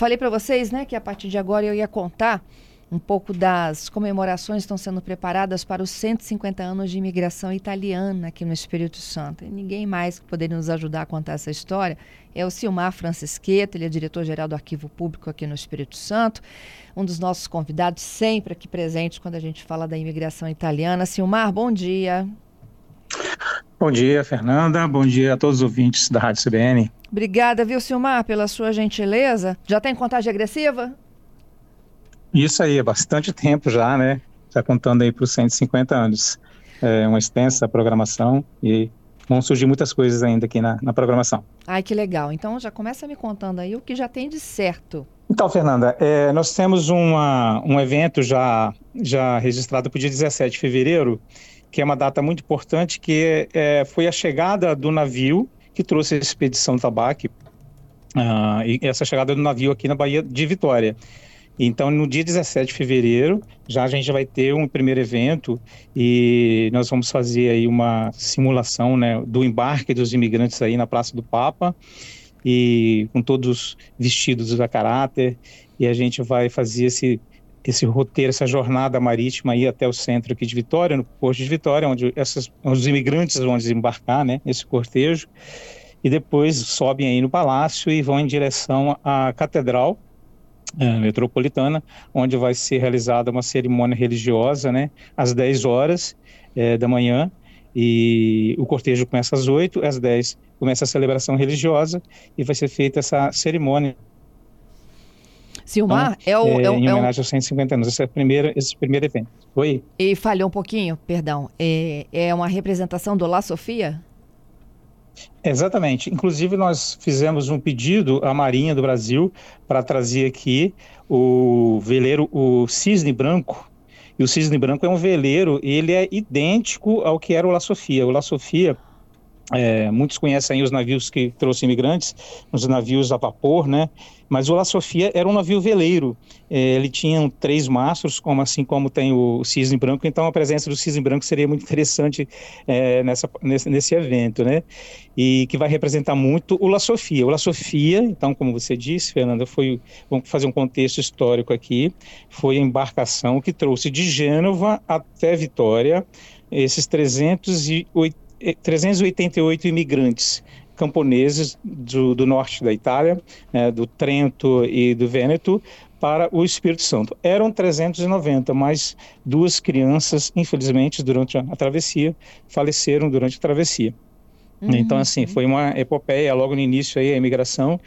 falei para vocês, né, que a partir de agora eu ia contar um pouco das comemorações que estão sendo preparadas para os 150 anos de imigração italiana aqui no Espírito Santo. E ninguém mais que poderia nos ajudar a contar essa história é o Silmar Francisqueta, ele é diretor-geral do Arquivo Público aqui no Espírito Santo, um dos nossos convidados sempre aqui presentes quando a gente fala da imigração italiana. Silmar, bom dia. Bom dia, Fernanda. Bom dia a todos os ouvintes da Rádio CBN. Obrigada, viu, Silmar, pela sua gentileza. Já tem contagem agressiva? Isso aí, é bastante tempo já, né? Já contando aí para os 150 anos. É uma extensa programação e vão surgir muitas coisas ainda aqui na, na programação. Ai, que legal. Então já começa me contando aí o que já tem de certo. Então, Fernanda, é, nós temos uma, um evento já, já registrado para o dia 17 de fevereiro, que é uma data muito importante, que é, foi a chegada do navio que trouxe a expedição Tabaque, uh, e essa chegada do navio aqui na Bahia de Vitória. Então, no dia 17 de fevereiro, já a gente vai ter um primeiro evento e nós vamos fazer aí uma simulação né, do embarque dos imigrantes aí na Praça do Papa e com todos vestidos a caráter e a gente vai fazer esse esse roteiro, essa jornada marítima aí até o centro aqui de Vitória, no Porto de Vitória, onde essas, os imigrantes vão desembarcar, né, nesse cortejo, e depois sobem aí no palácio e vão em direção à catedral, é, metropolitana, onde vai ser realizada uma cerimônia religiosa, né, às 10 horas é, da manhã, e o cortejo começa às 8, às 10 começa a celebração religiosa e vai ser feita essa cerimônia. Silmar, então, é, o, é, é, em homenagem é aos 150 anos, esse é o primeiro, esse primeiro evento. Oi? E falhou um pouquinho, perdão, é, é uma representação do La Sofia? Exatamente. Inclusive, nós fizemos um pedido à Marinha do Brasil para trazer aqui o veleiro, o Cisne Branco. E o Cisne Branco é um veleiro, ele é idêntico ao que era o La Sofia. O La Sofia é, muitos conhecem os navios que trouxe imigrantes, os navios a vapor, né? Mas o La Sofia era um navio veleiro. É, ele tinha três mastros, como assim como tem o cisne branco. Então a presença do cisne branco seria muito interessante é, nessa, nesse, nesse, evento, né? E que vai representar muito o La Sofia. O La Sofia, então, como você disse, Fernanda, foi vamos fazer um contexto histórico aqui. Foi a embarcação que trouxe de Gênova até Vitória esses 380 388 imigrantes camponeses do, do norte da Itália, né, do Trento e do Vêneto, para o Espírito Santo. Eram 390, mas duas crianças, infelizmente, durante a, a travessia, faleceram durante a travessia. Uhum. Então, assim, foi uma epopeia logo no início aí, a imigração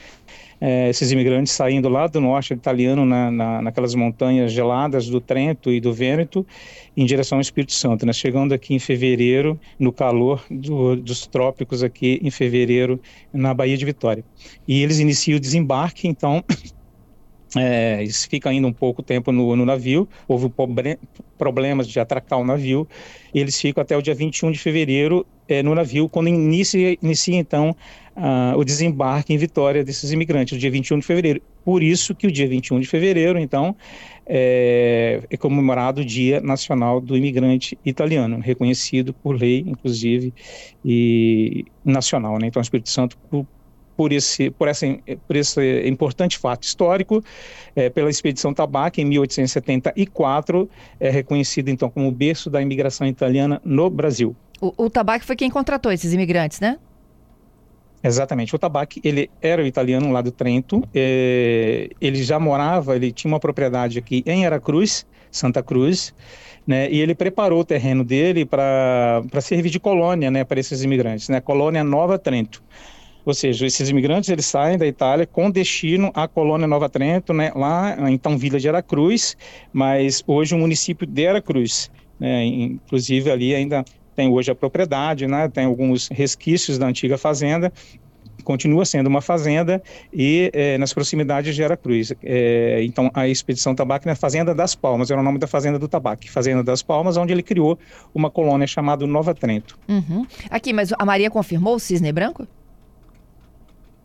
é, esses imigrantes saindo lá do norte italiano, na, na, naquelas montanhas geladas do Trento e do Vêneto, em direção ao Espírito Santo, né? chegando aqui em fevereiro, no calor do, dos trópicos aqui em fevereiro, na Baía de Vitória. E eles iniciam o desembarque, então é, ficam ainda um pouco tempo no, no navio, houve problemas de atracar o navio, eles ficam até o dia 21 de fevereiro é, no navio, quando inicia, inicia então o desembarque em Vitória desses imigrantes, no dia 21 de fevereiro. Por isso que o dia 21 de fevereiro, então, é, é comemorado o Dia Nacional do Imigrante Italiano, reconhecido por lei, inclusive, e nacional. Né? Então, o Espírito Santo, por, esse, por, essa, por esse importante fato histórico, é, pela expedição Tabac, em 1874, é reconhecido então como o berço da imigração italiana no Brasil. O, o Tabac foi quem contratou esses imigrantes, né? Exatamente. O Tabac, ele era italiano lá do Trento, é, ele já morava, ele tinha uma propriedade aqui em Aracruz, Santa Cruz, né, e ele preparou o terreno dele para servir de colônia né, para esses imigrantes, né, colônia Nova Trento. Ou seja, esses imigrantes eles saem da Itália com destino à colônia Nova Trento, né, lá então Vila de Aracruz, mas hoje o município de Aracruz. Né, inclusive ali ainda tem hoje a propriedade, né, tem alguns resquícios da antiga fazenda, continua sendo uma fazenda e é, nas proximidades de Aracruz. É, então, a expedição Tabaco na Fazenda das Palmas, era o nome da Fazenda do Tabaco, Fazenda das Palmas, onde ele criou uma colônia chamada Nova Trento. Uhum. Aqui, mas a Maria confirmou o cisne branco?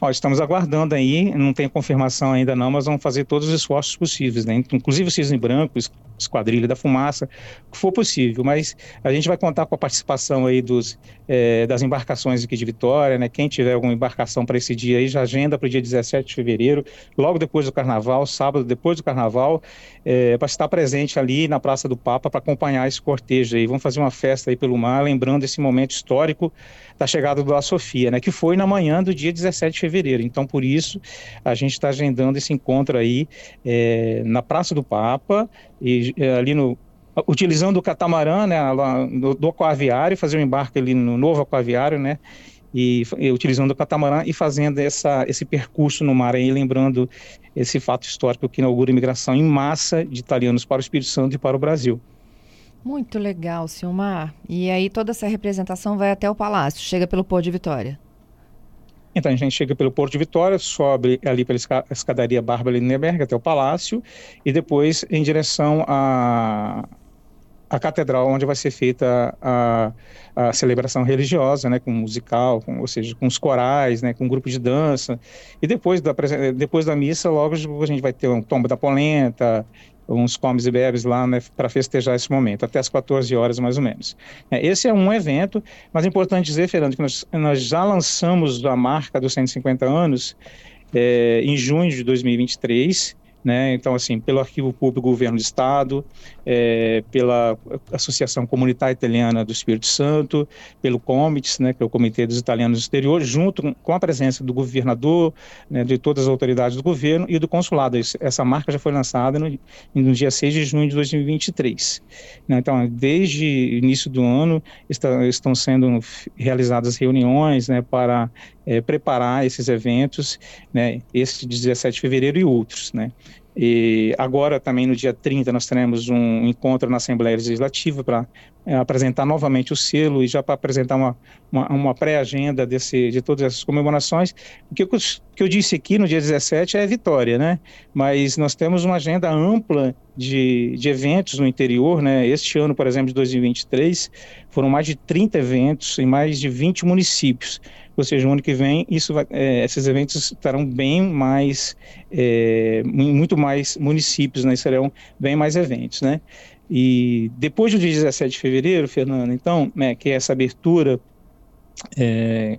Ó, estamos aguardando aí, não tem confirmação ainda não, mas vamos fazer todos os esforços possíveis, né? Inclusive o Cisne Branco, Esquadrilha da Fumaça, o que for possível, mas a gente vai contar com a participação aí dos, é, das embarcações aqui de Vitória, né? Quem tiver alguma embarcação para esse dia aí, já agenda para o dia 17 de fevereiro, logo depois do Carnaval, sábado depois do Carnaval, é, para estar presente ali na Praça do Papa para acompanhar esse cortejo aí. Vamos fazer uma festa aí pelo mar, lembrando esse momento histórico da chegada do La Sofia, né? Que foi na manhã do dia 17 de fevereiro. Então, por isso, a gente está agendando esse encontro aí é, na Praça do Papa e é, ali no utilizando o catamarã, né, do, do aquaviário, fazer um embarque ali no novo aquaviário, né, e, e, utilizando o catamarã e fazendo essa, esse percurso no mar aí, lembrando esse fato histórico que inaugura a imigração em massa de italianos para o Espírito Santo e para o Brasil. Muito legal, Silmar. E aí toda essa representação vai até o palácio, chega pelo Porto de Vitória. Então a gente chega pelo Porto de Vitória, sobe ali pela escadaria Bárbara Lindenberg até o palácio e depois em direção a a catedral onde vai ser feita a, a celebração religiosa, né, com musical, com, ou seja, com os corais, né, com um grupo de dança. E depois da, depois da missa, logo a gente vai ter um tombo da polenta, uns comes e bebes lá né, para festejar esse momento, até as 14 horas mais ou menos. É, esse é um evento, mas é importante dizer, Fernando, que nós, nós já lançamos a marca dos 150 anos é, em junho de 2023, né? Então, assim, pelo Arquivo Público do Governo do Estado, é, pela Associação Comunitária Italiana do Espírito Santo, pelo COMITES, né, que é o Comitê dos Italianos do Exterior, junto com a presença do governador, né, de todas as autoridades do governo e do consulado. Essa marca já foi lançada no, no dia 6 de junho de 2023. Né? Então, desde o início do ano, está, estão sendo realizadas reuniões né, para é, preparar esses eventos, né, esse de 17 de fevereiro e outros, né. E agora também no dia 30 nós teremos um encontro na Assembleia Legislativa para é, apresentar novamente o selo e já para apresentar uma, uma, uma pré-agenda de todas essas comemorações. O que eu, que eu disse aqui no dia 17 é vitória, né? Mas nós temos uma agenda ampla de, de eventos no interior, né? Este ano, por exemplo, de 2023, foram mais de 30 eventos em mais de 20 municípios ou seja, no ano que vem isso vai, é, esses eventos estarão bem mais, é, muito mais municípios, né, serão bem mais eventos, né. E depois do dia 17 de fevereiro, Fernando, então, né, que é essa abertura é,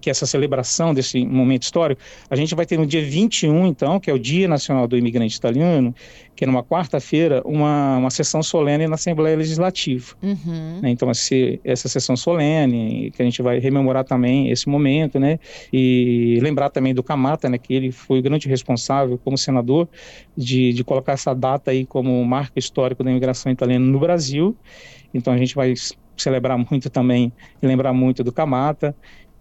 que essa celebração desse momento histórico, a gente vai ter no dia 21, então, que é o Dia Nacional do Imigrante Italiano, que é numa quarta-feira, uma, uma sessão solene na Assembleia Legislativa. Uhum. Né, então, esse, essa sessão solene, que a gente vai rememorar também esse momento, né? E lembrar também do Camata, né? Que ele foi o grande responsável, como senador, de, de colocar essa data aí como marco histórico da imigração italiana no Brasil. Então, a gente vai celebrar muito também e lembrar muito do Camata.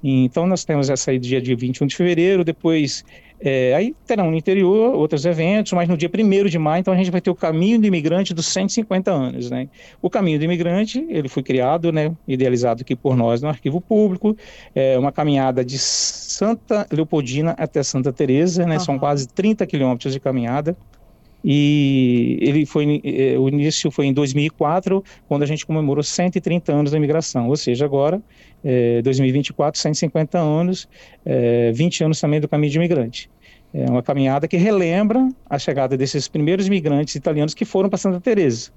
Então nós temos essa aí dia de 21 de fevereiro, depois é, aí terão no interior outros eventos, mas no dia 1 de maio, então a gente vai ter o Caminho do Imigrante dos 150 anos, né? O Caminho do Imigrante, ele foi criado, né, idealizado aqui por nós no Arquivo Público, é uma caminhada de Santa Leopoldina até Santa Teresa, né? Uhum. São quase 30 quilômetros de caminhada e ele foi eh, o início foi em 2004 quando a gente comemorou 130 anos da imigração. Ou seja agora é, 2024 150 anos é, 20 anos também do caminho de imigrante. É uma caminhada que relembra a chegada desses primeiros imigrantes italianos que foram para Santa Teresa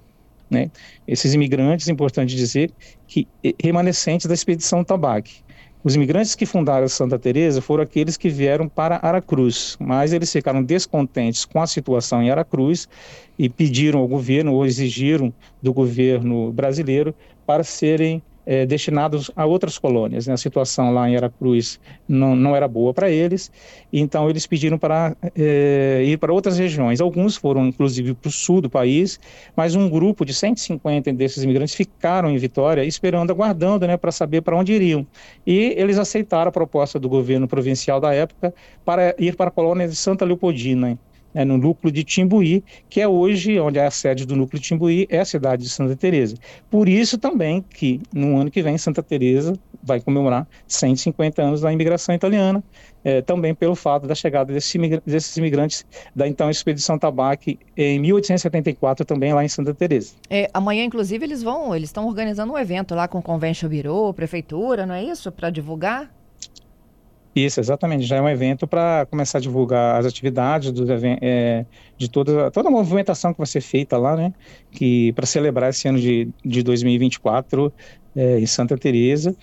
né? Esses imigrantes importante dizer que remanescentes da expedição Tabaque os imigrantes que fundaram Santa Teresa foram aqueles que vieram para Aracruz, mas eles ficaram descontentes com a situação em Aracruz e pediram ao governo ou exigiram do governo brasileiro para serem é, destinados a outras colônias. Né? A situação lá em Aracruz não, não era boa para eles, então eles pediram para é, ir para outras regiões. Alguns foram, inclusive, para o sul do país, mas um grupo de 150 desses imigrantes ficaram em Vitória, esperando, aguardando né, para saber para onde iriam. E eles aceitaram a proposta do governo provincial da época para ir para a colônia de Santa Leopoldina né, no núcleo de Timbuí, que é hoje onde é a sede do núcleo de Timbuí, é a cidade de Santa Teresa. Por isso também que no ano que vem Santa Teresa vai comemorar 150 anos da imigração italiana, é, também pelo fato da chegada desses, desses imigrantes da então expedição Tabaque em 1874 também lá em Santa Teresa. É, amanhã inclusive eles vão, eles estão organizando um evento lá com o Convention Bureau, prefeitura, não é isso, para divulgar? Isso, exatamente. Já é um evento para começar a divulgar as atividades do, é, de toda, toda a movimentação que vai ser feita lá, né? Que para celebrar esse ano de, de 2024 é, em Santa Teresa,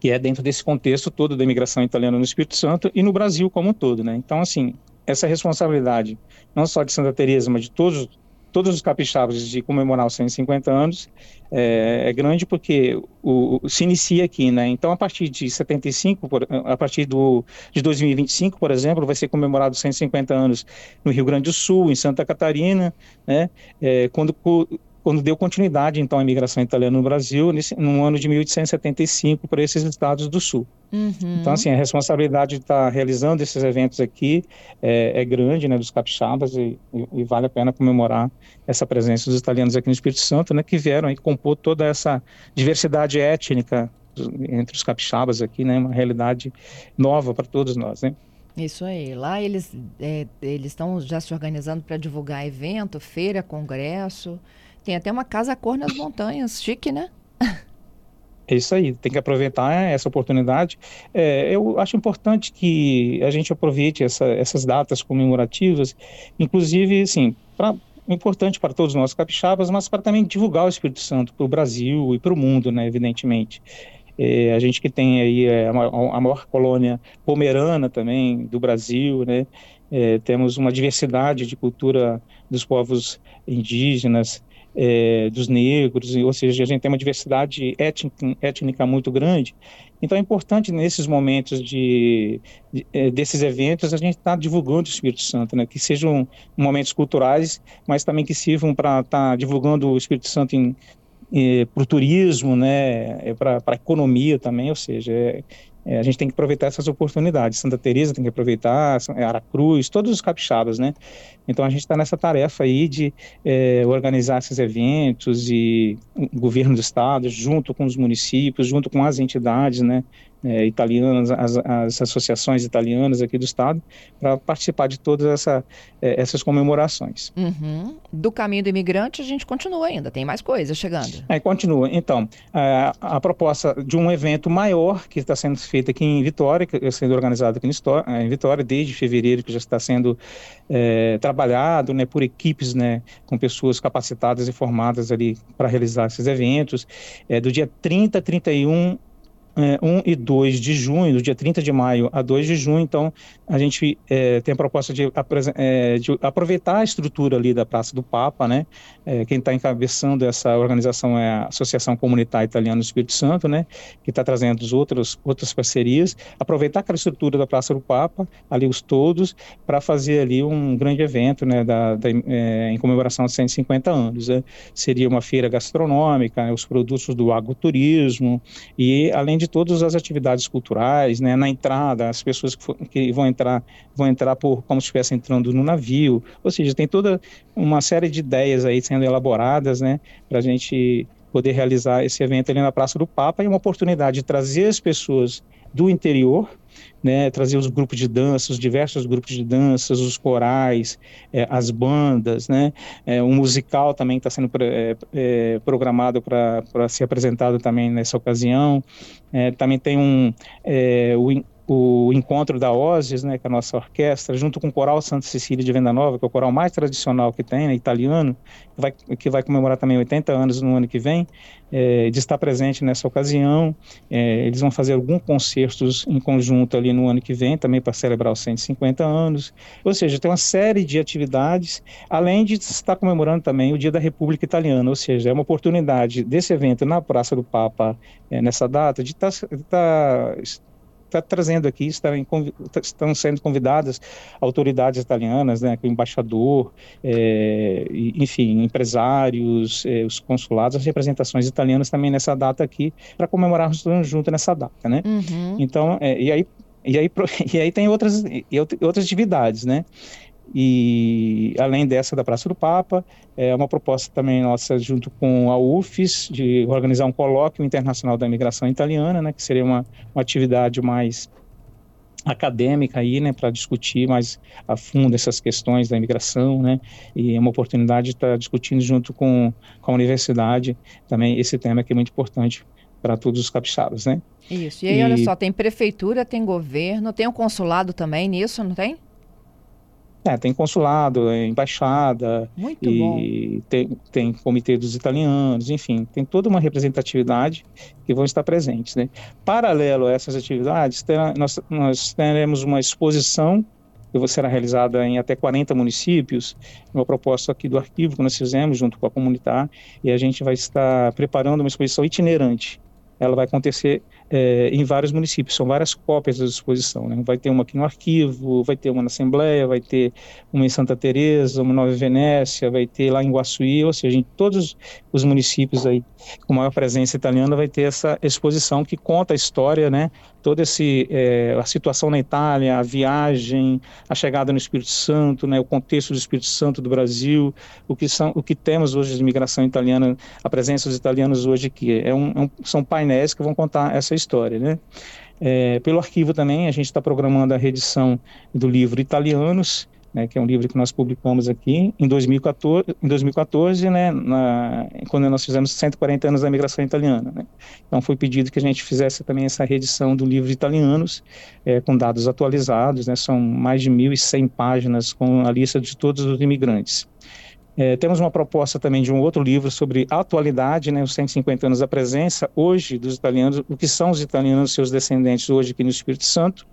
que é dentro desse contexto todo da imigração italiana no Espírito Santo e no Brasil como um todo, né? Então, assim, essa responsabilidade, não só de Santa Teresa, mas de todos todos os capixabas de comemorar os 150 anos é, é grande porque o, o, se inicia aqui, né? Então, a partir de 75, por, a partir do, de 2025, por exemplo, vai ser comemorado 150 anos no Rio Grande do Sul, em Santa Catarina, né? É, quando quando deu continuidade, então, à imigração italiana no Brasil, nesse, no ano de 1875, para esses estados do Sul. Uhum. Então, assim, a responsabilidade de estar realizando esses eventos aqui é, é grande, né, dos capixabas, e, e, e, vale a pena comemorar essa presença dos italianos aqui no Espírito Santo, né, que vieram e compor toda essa diversidade étnica entre os capixabas aqui, né, uma realidade nova para todos nós, né. Isso aí. Lá eles é, eles estão já se organizando para divulgar evento, feira, congresso. Tem até uma casa cor nas montanhas, chique, né? É isso aí, tem que aproveitar essa oportunidade. É, eu acho importante que a gente aproveite essa, essas datas comemorativas, inclusive, assim, pra, importante para todos nós capixabas, mas para também divulgar o Espírito Santo para o Brasil e para o mundo, né, evidentemente. É, a gente que tem aí é, a, a, maior, colônia pomerana também do Brasil, né, é, temos uma diversidade de cultura dos povos indígenas, é, dos negros, ou seja, a gente tem uma diversidade étnica, étnica muito grande. Então é importante nesses momentos de, de é, desses eventos a gente estar tá divulgando o Espírito Santo, né? que sejam momentos culturais, mas também que sirvam para estar tá divulgando o Espírito Santo em, para o turismo, né, é para a economia também, ou seja, é, é, a gente tem que aproveitar essas oportunidades. Santa Teresa tem que aproveitar, Aracruz, todos os capixabas, né? Então a gente está nessa tarefa aí de é, organizar esses eventos e o governo do estado, junto com os municípios, junto com as entidades, né? É, italianas, as, as, associações italianas aqui do estado, para participar de todas essa, é, essas comemorações. Uhum. Do caminho do imigrante, a gente continua ainda, tem mais coisas chegando. É, continua. Então, a, a proposta de um evento maior que está sendo feito aqui em Vitória, que está sendo organizado aqui em Vitória, desde fevereiro, que já está sendo é, trabalhado né, por equipes né, com pessoas capacitadas e formadas ali para realizar esses eventos. É, do dia 30 a 31 é, 1 e 2 de junho, do dia 30 de maio a 2 de junho, então a gente é, tem a proposta de, é, de, aproveitar a estrutura ali da Praça do Papa, né? É, quem está encabeçando essa organização é a Associação Comunitária Italiana do Espírito Santo, né? Que está trazendo os outros, outras parcerias, aproveitar aquela estrutura da Praça do Papa, ali os todos, para fazer ali um grande evento, né? Da, da é, em comemoração de 150 anos, né? Seria uma feira gastronômica, né, os produtos do agroturismo e além de de todas as atividades culturais, né, na entrada, as pessoas que, for, que, vão entrar vão entrar por como se estivesse entrando no navio, ou seja, tem toda uma série de ideias aí sendo elaboradas, né, para a gente poder realizar esse evento ali na Praça do Papa e uma oportunidade de trazer as pessoas do interior né, trazer os grupos de dança, os diversos grupos de danças, os corais, é, as bandas, né, é, um musical também está sendo é, programado para ser apresentado também nessa ocasião, também tem um, o, o encontro da Ozes, né, que é a nossa orquestra, junto com o Coral Santa Cecília de Venda Nova, que é o coral mais tradicional que tem, né, italiano, que vai, que vai comemorar também 80 anos no ano que vem, é, de estar presente nessa ocasião. É, eles vão fazer alguns concertos em conjunto ali no ano que vem, também para celebrar os 150 anos. Ou seja, tem uma série de atividades, além de estar comemorando também o Dia da República Italiana, ou seja, é uma oportunidade desse evento na Praça do Papa, é, nessa data, de estar, de estar está trazendo aqui, estão sendo convidadas autoridades italianas, né, o embaixador, é, enfim, empresários, é, os consulados, as representações italianas também nessa data aqui, para comemorarmos juntos nessa data, né? Uhum. Então, é, e aí e aí, e aí tem outras, e outras atividades, né? E além dessa da Praça do Papa, é uma proposta também nossa junto com a UFES de organizar um colóquio internacional da imigração italiana, né, que seria uma, uma atividade mais acadêmica aí, né, para discutir mais a fundo essas questões da imigração, né, e é uma oportunidade de estar discutindo junto com, com a universidade também esse tema que é muito importante para todos os capixabas, né? Isso. E aí, e... olha só, tem prefeitura, tem governo, tem o um consulado também nisso, não tem? É, tem consulado, é, embaixada, Muito e. Tem, tem comitê dos italianos, enfim, tem toda uma representatividade que vão estar presentes. Né? Paralelo a essas atividades, terá, nós, nós teremos uma exposição que será realizada em até 40 municípios, uma proposta aqui do arquivo que nós fizemos junto com a comunitar, e a gente vai estar preparando uma exposição itinerante. Ela vai acontecer é, em vários municípios, são várias cópias da exposição. Né? Vai ter uma aqui no arquivo, vai ter uma na Assembleia, vai ter uma em Santa Teresa, uma Nova Venécia, vai ter lá em Guaçuí, ou seja, em todos os municípios aí com maior presença italiana vai ter essa exposição que conta a história, né? Toda esse é, a situação na Itália, a viagem, a chegada no Espírito Santo, né? O contexto do Espírito Santo do Brasil, o que são, o que temos hoje de imigração italiana, a presença dos italianos hoje aqui é um, é um, são painéis que vão contar essa história, né? É, pelo arquivo também, a gente está programando a reedição do livro Italianos, né, que é um livro que nós publicamos aqui em 2014, em 2014 né, na, quando nós fizemos 140 anos da migração italiana. Né. Então foi pedido que a gente fizesse também essa reedição do livro Italianos, é, com dados atualizados, né, são mais de 1.100 páginas com a lista de todos os imigrantes. É, temos uma proposta também de um outro livro sobre atualidade, né, os 150 anos da presença hoje dos italianos, o que são os italianos seus descendentes hoje aqui no Espírito Santo.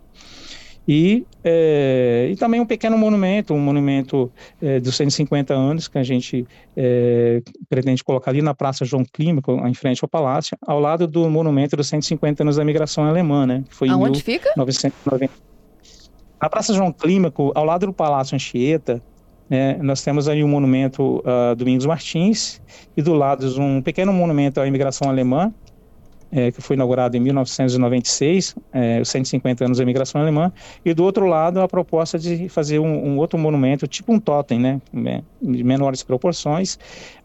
E, é, e também um pequeno monumento, um monumento é, dos 150 anos que a gente é, pretende colocar ali na Praça João Clímaco, em frente ao Palácio, ao lado do monumento dos 150 anos da migração alemã, né? Que foi Aonde fica? 1990. Na Praça João Clímaco, ao lado do Palácio Anchieta, né, nós temos aí um monumento uh, Domingos Martins e do lado um pequeno monumento à imigração alemã, é, que foi inaugurado em 1996, é, os 150 anos da imigração alemã, e do outro lado a proposta de fazer um, um outro monumento, tipo um totem, né, de menores proporções,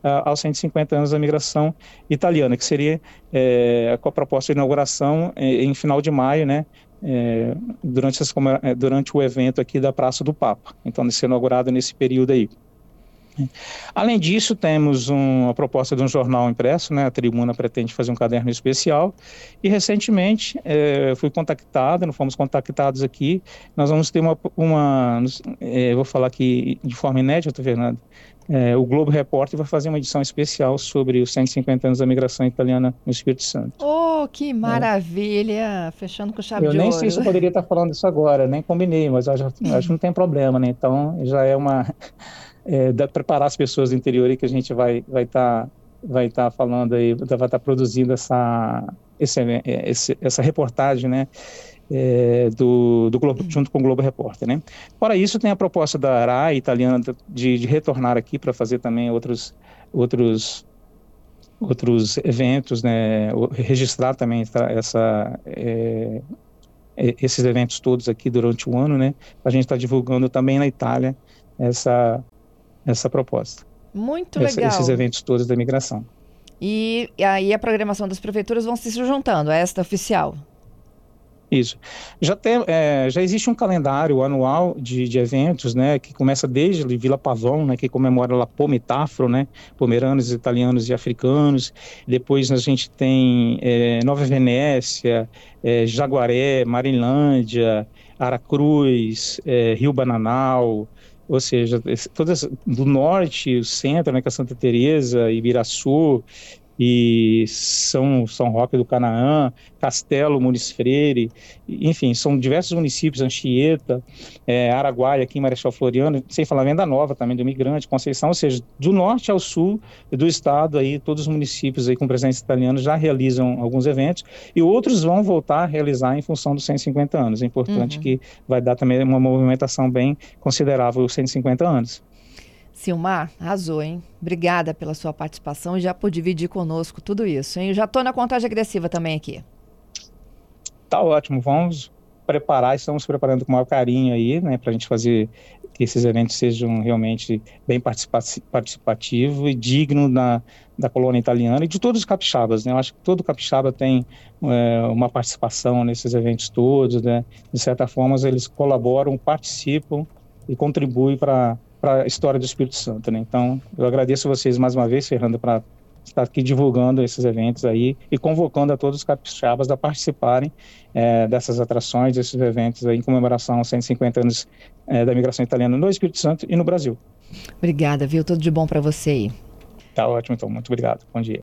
uh, aos 150 anos da imigração italiana, que seria é, com a proposta de inauguração em, em final de maio, né, é, durante, as, é, durante o evento aqui da Praça do Papa. Então, ser inaugurado nesse período aí. Além disso, temos uma proposta de um jornal impresso, né? A Tribuna pretende fazer um caderno especial. E recentemente é, fui contactado, nós fomos contactados aqui. Nós vamos ter uma, uma é, vou falar aqui de forma inédita, Fernando. É, o Globo Repórter vai fazer uma edição especial sobre os 150 anos da migração italiana no Espírito Santo. Oh, que maravilha! Fechando com chave eu de ouro. Eu nem sei se eu poderia estar falando isso agora, nem combinei, mas acho, acho que não tem problema, né? Então já é uma é, da, preparar as pessoas do interior aí que a gente vai vai estar tá, vai tá falando aí, vai estar tá produzindo essa esse, esse, essa reportagem, né? É, do, do Globo, junto com o Globo Repórter, né? Fora isso, tem a proposta da ARAI italiana de, de retornar aqui para fazer também outros outros outros eventos, né? Registrar também essa é, esses eventos todos aqui durante o ano, né? A gente está divulgando também na Itália essa essa proposta. Muito Essa, legal. Esses eventos todos da imigração. E, e aí a programação das prefeituras vão se juntando a esta oficial. Isso. Já, tem, é, já existe um calendário anual de, de, eventos, né, que começa desde Vila Pavão, né, que comemora lá Pomitafro, né, pomeranos, italianos e africanos. Depois a gente tem é, Nova Venécia, é, Jaguaré, Marilândia, Aracruz, é, Rio Bananal, ou seja, todas do norte, o centro, né, que é Santa Teresa, Ibiraçu, e São, São Roque do Canaã, Castelo, Muniz Freire, enfim, são diversos municípios, Anchieta, é, Araguaia, aqui em Marechal Floriano, sem falar Venda Nova também, do Imigrante, Conceição, ou seja, do norte ao sul do estado, aí, todos os municípios aí com presença italiana já realizam alguns eventos e outros vão voltar a realizar em função dos 150 anos. É importante uhum. que vai dar também uma movimentação bem considerável os 150 anos. Silmar, arrasou, hein? Obrigada pela sua participação e já por dividir conosco tudo isso, hein? Eu já estou na contagem agressiva também aqui. Tá ótimo, vamos preparar, estamos preparando com o maior carinho aí, né, para a gente fazer que esses eventos sejam realmente bem participativos e digno da, da colônia italiana e de todos os capixabas, né? Eu acho que todo capixaba tem é, uma participação nesses eventos todos, né? De certa forma, eles colaboram, participam e contribuem para para a história do Espírito Santo. Né? Então, eu agradeço vocês mais uma vez, Fernando, para está aqui divulgando esses eventos aí e convocando a todos os capixabas a participarem é, dessas atrações, desses eventos aí em comemoração aos 150 anos é, da imigração italiana no Espírito Santo e no Brasil. Obrigada, viu? Tudo de bom para você aí. Tá ótimo, então. Muito obrigado. Bom dia.